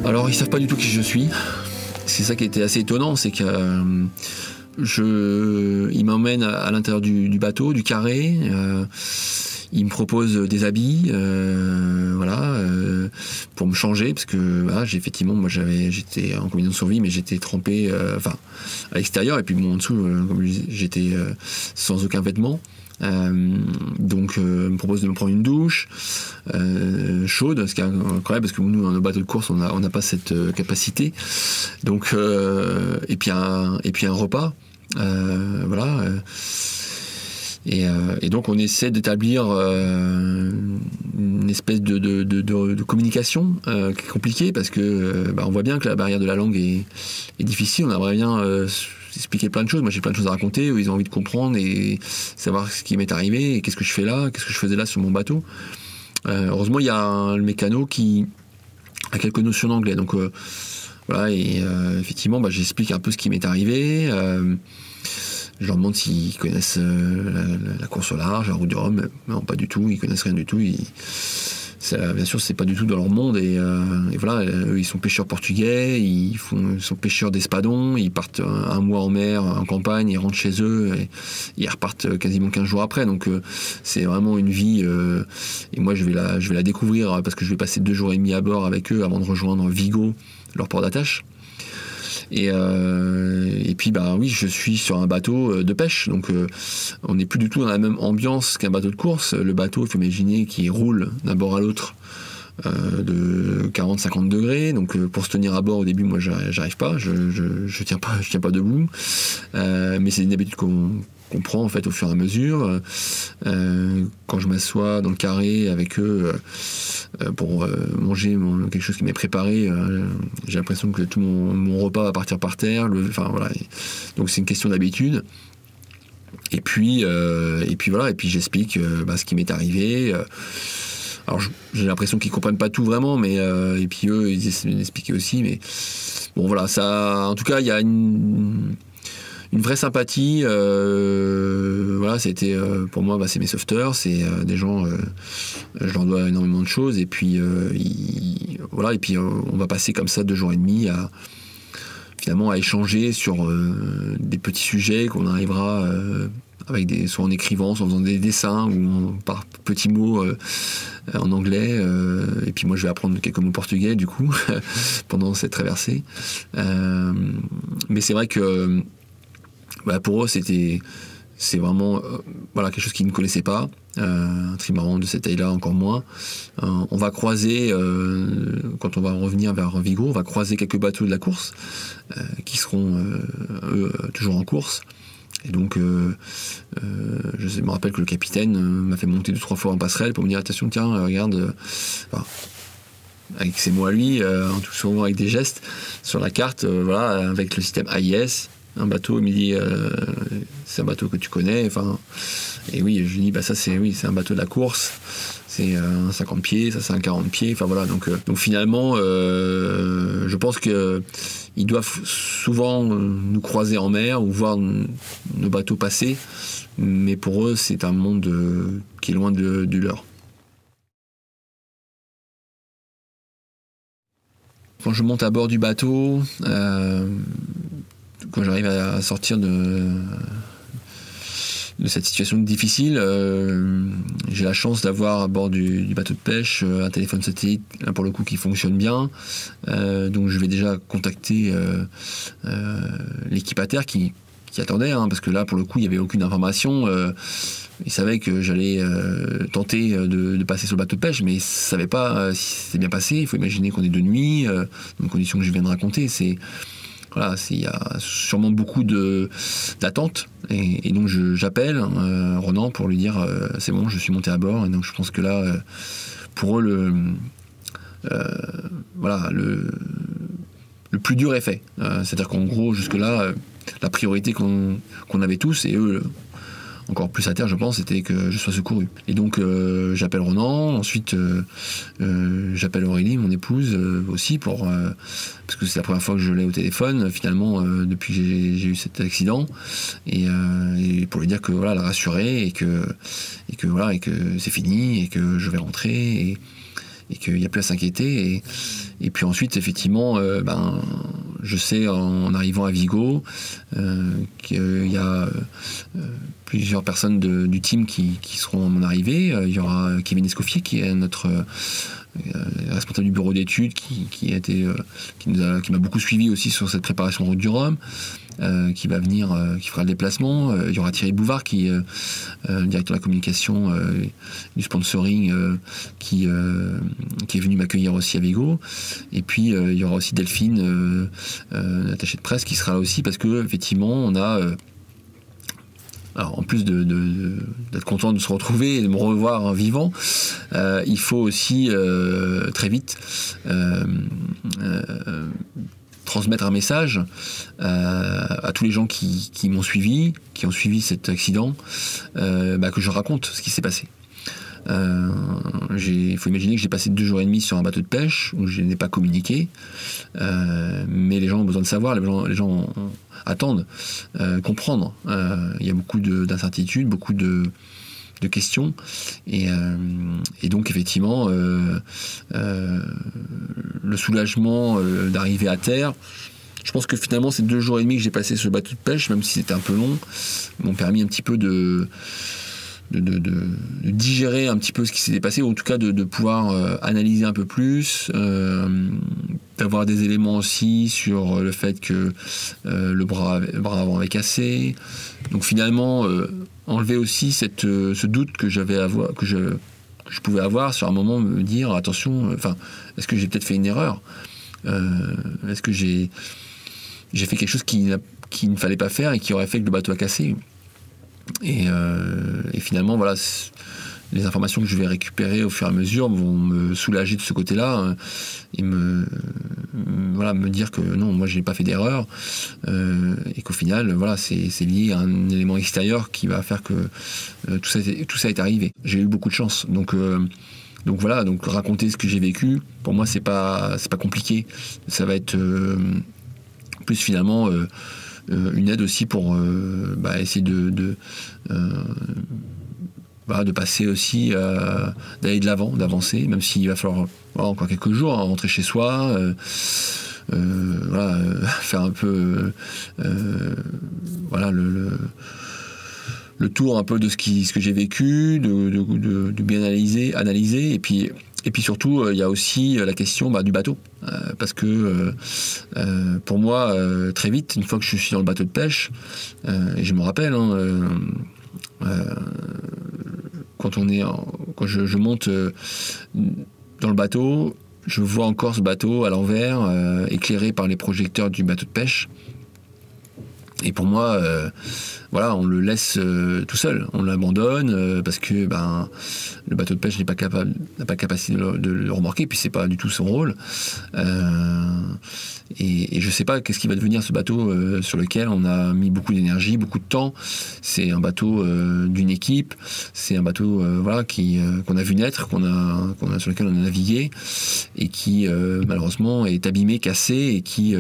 [SPEAKER 2] Alors, ils savent pas du tout qui je suis. C'est ça qui était assez étonnant, c'est que je, ils m'emmènent à, l'intérieur du, bateau, du carré il me propose des habits, euh, voilà, euh, pour me changer parce que j'ai effectivement, moi j'avais, j'étais en combinaison de survie, mais j'étais trempé, euh, à l'extérieur et puis en dessous, j'étais sans aucun vêtement. Donc, il me propose de me prendre une douche chaude, ce qui est incroyable parce que nous, dans nos bateaux de course, on n'a pas cette capacité. Donc, et puis un, repas, voilà. Euh, et, donc on essaie d'établir euh, une espèce de, communication euh, qui est compliquée parce que bah, on voit bien que la barrière de la langue est, difficile. On aimerait bien expliquer plein de choses. Moi j'ai plein de choses à raconter. Ils ont envie de comprendre et savoir ce qui m'est arrivé et qu'est-ce que je fais là, qu'est-ce que je faisais là sur mon bateau. heureusement il y a le mécano qui a quelques notions d'anglais. Donc voilà et effectivement bah, j'explique un peu ce qui m'est arrivé. Je leur demande s'ils connaissent euh, la, course au large, la route du Rhum. Non, pas du tout. Ils connaissent rien du tout. Bien sûr, c'est pas du tout dans leur monde. Et, euh, voilà, eux, ils sont pêcheurs portugais. Ils, sont pêcheurs d'espadons. Ils partent un, mois en mer, en campagne. Ils rentrent chez eux. Et ils repartent quasiment 15 jours après. Donc, euh, c'est vraiment une vie. et moi, je vais la découvrir parce que je vais passer deux jours et demi à bord avec eux avant de rejoindre Vigo, leur port d'attache. Et, euh, et puis, bah oui, je suis sur un bateau euh, de pêche, donc euh, on n'est plus du tout dans la même ambiance qu'un bateau de course. Le bateau, il faut imaginer qu'il roule d'un bord à l'autre. de 40-50 degrés. Donc pour se tenir à bord au début, moi j'arrive pas, je, je, tiens pas, *laughs* je tiens pas debout. mais c'est une habitude qu'on qu'on prend en fait au fur et à mesure. Euh, quand je m'assois dans le carré avec eux euh, pour euh, manger quelque chose qui m'est préparé, j'ai l'impression que tout mon, repas va partir par terre. enfin voilà. Donc c'est une question d'habitude. Et puis et puis voilà. Et puis j'explique bah, ce qui m'est arrivé. alors j'ai l'impression qu'ils comprennent pas tout vraiment, mais et puis eux ils essaient d'expliquer aussi. Mais bon voilà, ça. En tout cas, il y a une une vraie sympathie. Euh, voilà, c'était euh, pour moi, bah, c'est mes sauveteurs, c'est euh, des gens, je leur dois énormément de choses. Et puis voilà, et puis on va passer comme ça deux jours et demi à finalement à échanger sur des petits sujets qu'on arrivera avec des, soit en écrivant, soit en faisant des dessins ou par petits mots en anglais. et puis moi, je vais apprendre quelques mots portugais du coup *laughs* pendant cette traversée. mais c'est vrai que bah, pour eux, c'était c'est vraiment euh, voilà quelque chose qu'ils ne connaissaient pas. Euh, un trimaran de cette taille-là, encore moins. Euh, on va croiser, quand on va revenir vers Vigo, on va croiser quelques bateaux de la course qui seront eux toujours en course. Et donc, je me rappelle que le capitaine m'a fait monter deux trois fois en passerelle pour me dire attention, tiens, regarde. avec ses mots à lui, en tout souvent avec des gestes sur la carte, voilà, avec le système AIS, un bateau, il me dit euh, c'est un bateau que tu connais. Enfin, et oui, je lui dis bah ça c'est oui, un bateau de la course. C'est un 50 pieds, ça c'est un 40 pieds. Enfin voilà, donc euh, donc finalement, euh, je pense que ils doivent souvent nous croiser en mer ou voir nos bateaux passer, mais pour eux c'est un monde qui est loin de, leur. Quand je monte à bord du bateau, quand j'arrive à sortir de, cette situation difficile, euh, j'ai la chance d'avoir à bord du, bateau de pêche euh, un téléphone satellite, là pour le coup, qui fonctionne bien. Euh, donc je vais déjà contacter l'équipe à terre qui, attendait, hein, parce que là, pour le coup, il n'y avait aucune information. il savait que j'allais tenter de, passer sur le bateau de pêche, mais il savait pas si c'était bien passé. Il faut imaginer qu'on est de nuit, dans les conditions que je viens de raconter. C'est voilà, il y a sûrement beaucoup d'attentes. Et, donc j'appelle Ronan pour lui dire c'est bon, je suis monté à bord. Et donc je pense que là, pour eux, le, voilà, le, le plus dur est fait. Euh, c'est-à-dire qu'en gros, jusque-là, euh, la priorité qu'on avait tous, et eux, encore plus à terre, je pense, c'était que je sois secouru. Et donc, euh, j'appelle Ronan, ensuite, j'appelle Aurélie, mon épouse, aussi, pour, parce que c'est la première fois que je l'ai au téléphone, finalement, depuis que j'ai eu cet accident, et, pour lui dire que, voilà, la rassurer, et que, et que voilà, et que c'est fini, et que je vais rentrer, et, et qu'il n'y a plus à s'inquiéter. Et, et, puis ensuite, effectivement, euh, ben, je sais en, arrivant à Vigo euh, qu'il y a euh, plusieurs personnes du team qui, seront à mon arrivée. Il y aura Kevin Escoffier qui est notre responsable du bureau d'études qui, qui m'a beaucoup suivi aussi sur cette préparation route du Rhum. Euh, qui va venir, euh, qui fera le déplacement. Euh, il y aura Thierry Bouvard, qui directeur de la communication du sponsoring, qui, est venu m'accueillir aussi à Vigo. Et puis il y aura aussi Delphine, attachée de presse, qui sera là aussi parce que effectivement on a alors, en plus d'être content de se retrouver et de me revoir vivant, il faut aussi très vite transmettre un message euh, à tous les gens qui, m'ont suivi, qui ont suivi cet accident, euh, bah, que je raconte ce qui s'est passé. Euh, il faut imaginer que j'ai passé deux jours et demi sur un bateau de pêche où je n'ai pas communiqué, mais les gens ont besoin de savoir, les gens attendent comprendre. Il y a beaucoup d'incertitudes, beaucoup de, de questions. Et, euh, donc effectivement, euh, euh, le soulagement d'arriver à terre, je pense que finalement ces deux jours et demi que j'ai passé sur le bateau de pêche, même si c'était un peu long, m'ont permis un petit peu de de, digérer un petit peu ce qui s'était passé, ou en tout cas de, pouvoir analyser un peu plus, d'avoir des éléments aussi sur le fait que le, bras, le bras avant avait cassé. Donc finalement, enlever aussi euh, ce doute que j'avais avoir, que je, je, pouvais avoir sur un moment, me dire attention, euh, enfin, est-ce que j'ai peut-être fait une erreur? Euh, Est-ce que j'ai fait quelque chose qui, qui ne fallait pas faire et qui aurait fait que le bateau a cassé? Et, et finalement, voilà, les informations que je vais récupérer au fur et à mesure vont me soulager de ce côté-là hein, et me, voilà, me dire que non, moi je n'ai pas fait d'erreur euh, et qu'au final, voilà, c'est lié à un élément extérieur qui va faire que euh, tout, ça, est arrivé. J'ai eu beaucoup de chance. Donc, euh, donc voilà, donc raconter ce que j'ai vécu, pour moi, c'est pas, pas compliqué. Ça va être plus finalement une aide aussi pour bah, essayer de bah, de passer aussi, euh, d'aller de l'avant, d'avancer, même s'il va falloir encore quelques jours hein, rentrer chez soi, euh, euh, *laughs* faire un peu voilà, le, le, tour un peu de ce, qui, ce que j'ai vécu, de, de, bien analyser, analyser, et puis et puis surtout, il y a aussi la question bah, du bateau. parce que pour moi, très vite, une fois que je suis dans le bateau de pêche, et je me rappelle, hein, quand je, monte euh, dans le bateau, je vois encore ce bateau à l'envers, euh, éclairé par les projecteurs du bateau de pêche. Et pour moi, euh, voilà, on le laisse tout seul, on l'abandonne parce que ben, le bateau de pêche n'est pas capable, n'a pas capacité de le, de le remorquer, puis c'est pas du tout son rôle. Et, je ne sais pas qu'est-ce qui va devenir ce bateau euh, sur lequel on a mis beaucoup d'énergie, beaucoup de temps. C'est un bateau euh, d'une équipe. C'est un bateau euh, voilà qui qu'on a vu naître, qu'on a sur lequel on a navigué et qui malheureusement est abîmé, cassé et qui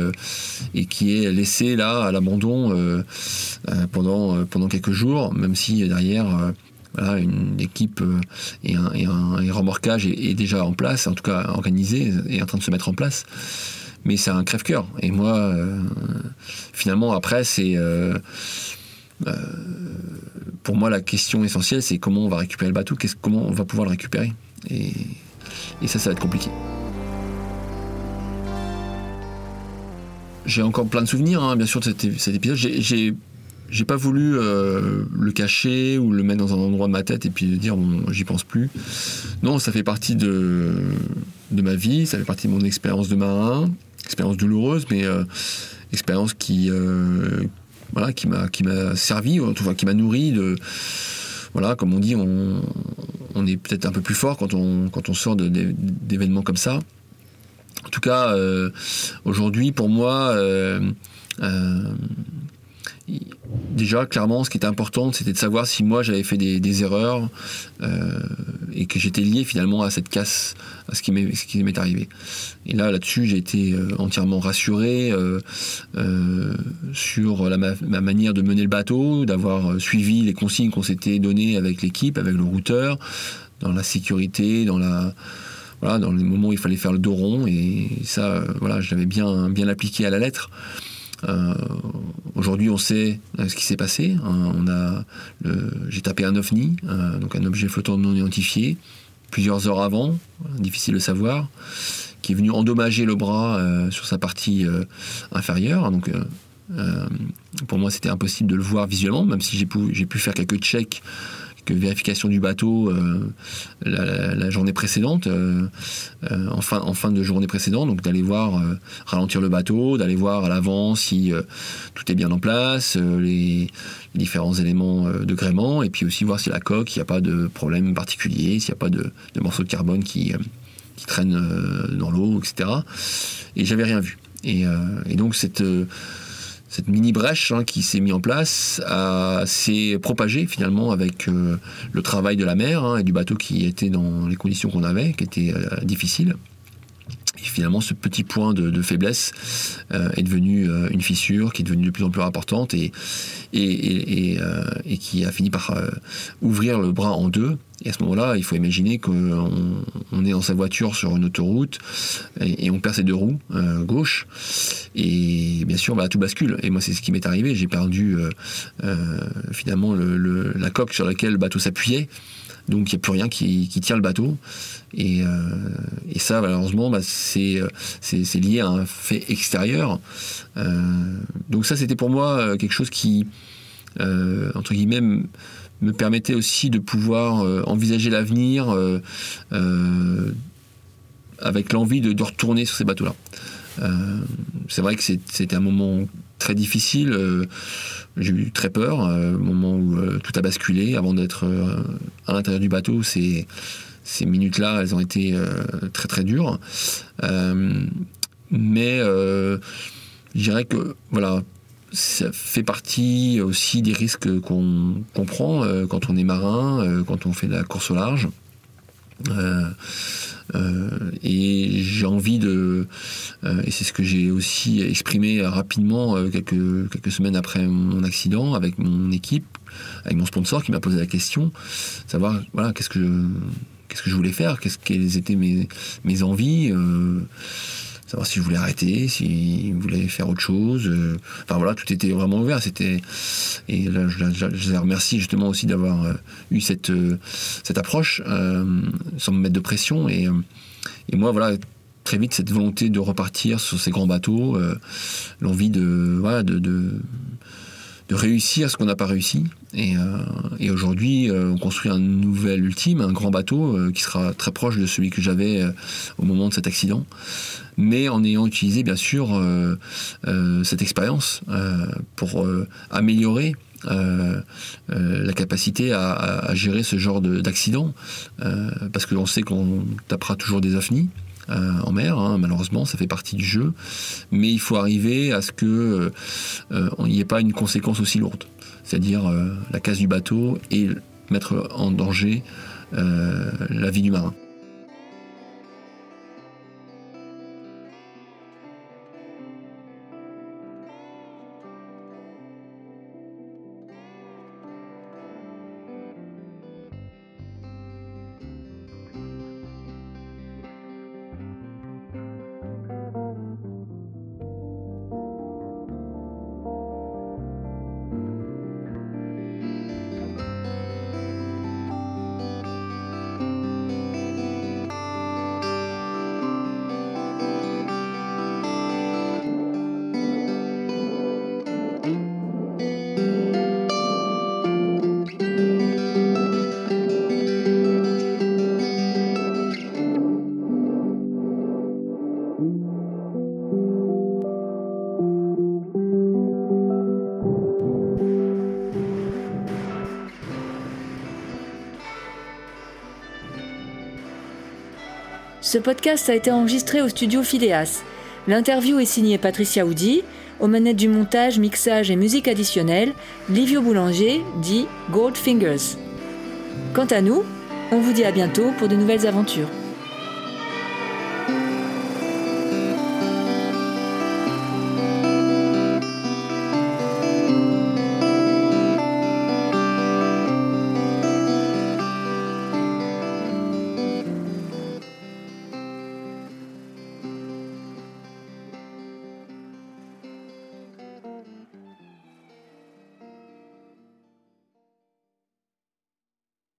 [SPEAKER 2] et qui est laissé là à l'abandon pendant pendant quelques jours, même si derrière une équipe et un, et un, remorquage est, déjà en place, en tout cas organisé, et en train de se mettre en place mais c'est un crève-cœur. Et moi, euh, finalement, après, c'est. Euh, euh, pour moi, la question essentielle, c'est comment on va récupérer le bateau, comment on va pouvoir le récupérer. Et, ça, ça va être compliqué. J'ai encore plein de souvenirs, hein, bien sûr, de cet, épisode. J'ai pas voulu le cacher ou le mettre dans un endroit de ma tête et puis dire j'y pense plus. Non, ça fait partie de, ma vie, ça fait partie de mon expérience de marin, expérience douloureuse, mais expérience qui voilà qui m'a qui m'a servi, enfin qui m'a nourri de voilà, comme on dit, on, est peut-être un peu plus fort quand on sort d'événements comme ça. En tout cas, euh, aujourd'hui, pour moi, euh, euh, déjà, clairement, ce qui était important, c'était de savoir si moi j'avais fait des, erreurs et que j'étais lié finalement à cette casse, à ce qui m'est arrivé. Et là, là-dessus, j'ai été entièrement rassuré sur la, ma, manière de mener le bateau, d'avoir suivi les consignes qu'on s'était données avec l'équipe, avec le routeur, dans la sécurité, dans la voilà, dans les moments où il fallait faire le dos rond. Et ça, voilà, je l'avais bien, bien appliqué à la lettre. Euh, aujourd'hui, on sait euh, ce qui s'est passé. Hein. j'ai tapé un ovni, euh, donc un objet flottant non identifié, plusieurs heures avant, difficile de savoir, qui est venu endommager le bras sur sa partie inférieure. Donc, pour moi, c'était impossible de le voir visuellement, même si j'ai pu faire quelques checks vérification du bateau euh, la, journée précédente, euh, euh, en, fin, en, fin, de journée précédente, donc d'aller voir ralentir le bateau, d'aller voir à l'avant si tout est bien en place, les, différents éléments de gréement, et puis aussi voir si la coque, il n'y a pas de problème particulier, s'il n'y a pas de, morceaux de carbone qui, qui traînent dans l'eau, etc. Et j'avais rien vu. Et donc cette cette mini brèche hein, qui s'est mise en place s'est propagée finalement avec euh, le travail de la mer hein, et du bateau qui était dans les conditions qu'on avait, qui étaient euh, difficiles. Finalement, ce petit point de, faiblesse euh, est devenu une fissure qui est devenue de plus en plus importante et, et qui a fini par ouvrir le bras en deux et à ce moment-là, il faut imaginer qu'on on est dans sa voiture sur une autoroute et, on perd ses deux roues euh, gauche. Et bien sûr, bah, tout bascule. Et moi, c'est ce qui m'est arrivé. J'ai perdu euh, euh, finalement la coque sur laquelle le bateau s'appuyait. Donc il n'y a plus rien qui, tient le bateau. Et, ça, malheureusement, bah, c'est lié à un fait extérieur. donc ça, c'était pour moi quelque chose qui, entre guillemets, me permettait aussi de pouvoir euh, envisager l'avenir euh, euh, avec l'envie de, retourner sur ces bateaux-là. c'est vrai que c'était un moment très difficile. J'ai eu très peur, au moment où tout a basculé. Avant d'être à l'intérieur du bateau, ces, ces minutes-là, elles ont été très très dures. mais je dirais que voilà, ça fait partie aussi des risques qu'on prend euh, quand on est marin, euh, quand on fait de la course au large. Euh, et j'ai envie de, et c'est ce que j'ai aussi exprimé rapidement quelques, semaines après mon accident avec mon équipe, avec mon sponsor qui m'a posé la question, savoir voilà qu'est-ce que je, voulais faire, qu'est-ce quelles étaient mes envies savoir si je voulais arrêter, si je voulais faire autre chose. Euh, enfin voilà, tout était vraiment ouvert. C'était et là, je, les remercie justement aussi d'avoir euh, eu cette euh, cette approche sans me mettre de pression et, et moi voilà très vite cette volonté de repartir sur ces grands bateaux, l'envie de voilà de, de de réussir ce qu'on n'a pas réussi. Et, et aujourd'hui, on construit un nouvel ultime, un grand bateau qui sera très proche de celui que j'avais au moment de cet accident mais en ayant utilisé bien sûr euh, euh, cette expérience euh, pour améliorer la capacité à, gérer ce genre d'accident, parce que l'on sait qu'on tapera toujours des ovnis. en mer, hein, malheureusement, ça fait partie du jeu, mais il faut arriver à ce que n'y ait pas une conséquence aussi lourde, c'est-à-dire la casse du bateau et mettre en danger la vie du marin.
[SPEAKER 1] Ce podcast a été enregistré au studio Phileas. L'interview est signée Patricia Oudy, aux manettes du montage, mixage et musique additionnelle, Livio Boulanger, dit Goldfingers. Quant à nous, on vous dit à bientôt pour de nouvelles aventures.